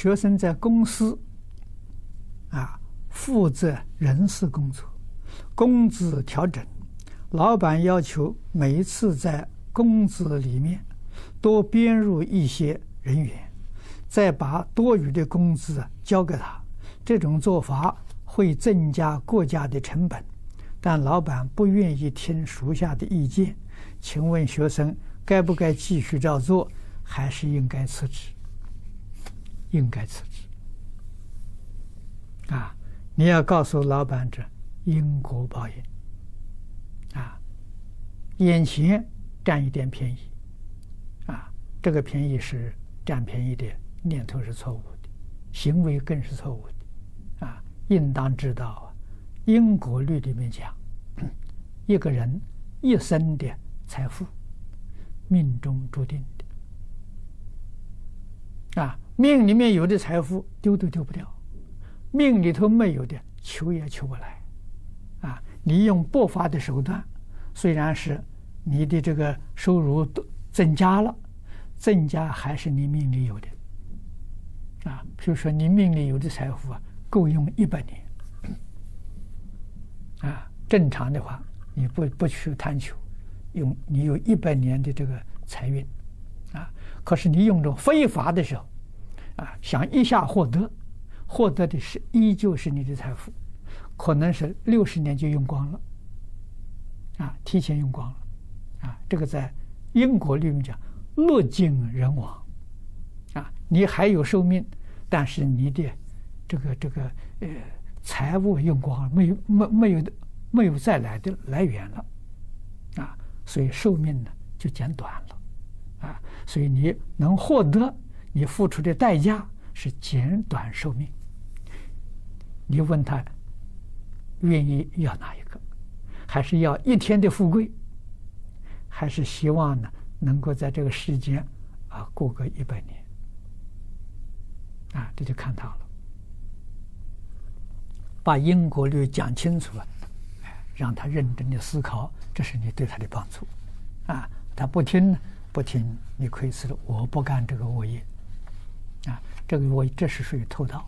学生在公司啊负责人事工作，工资调整，老板要求每一次在工资里面多编入一些人员，再把多余的工资交给他。这种做法会增加国家的成本，但老板不愿意听属下的意见。请问学生该不该继续照做，还是应该辞职？应该辞职啊！你要告诉老板这因果报应啊！眼前占一点便宜啊，这个便宜是占便宜的念头是错误的，行为更是错误的啊！应当知道啊，因果律里面讲，一个人一生的财富命中注定的啊。命里面有的财富丢都丢不掉，命里头没有的求也求不来，啊！你用不法的手段，虽然是你的这个收入都增加了，增加还是你命里有的，啊！比如说你命里有的财富啊，够用一百年，啊，正常的话你不不去贪求，用你有一百年的这个财运，啊！可是你用着非法的时候。啊，想一下获得，获得的是依旧是你的财富，可能是六十年就用光了，啊，提前用光了，啊，这个在英国里面讲，物尽人亡，啊，你还有寿命，但是你的这个这个呃财物用光了，没有没没有没有再来的来源了，啊，所以寿命呢就减短了，所以你能获得。你付出的代价是减短寿命。你问他愿意要哪一个？还是要一天的富贵？还是希望呢能够在这个世间啊过个一百年？啊，这就看他了。把因果律讲清楚了，哎，让他认真的思考，这是你对他的帮助。啊，他不听，不听，你亏死了。我不干这个恶业。啊，这个我这是属于偷盗。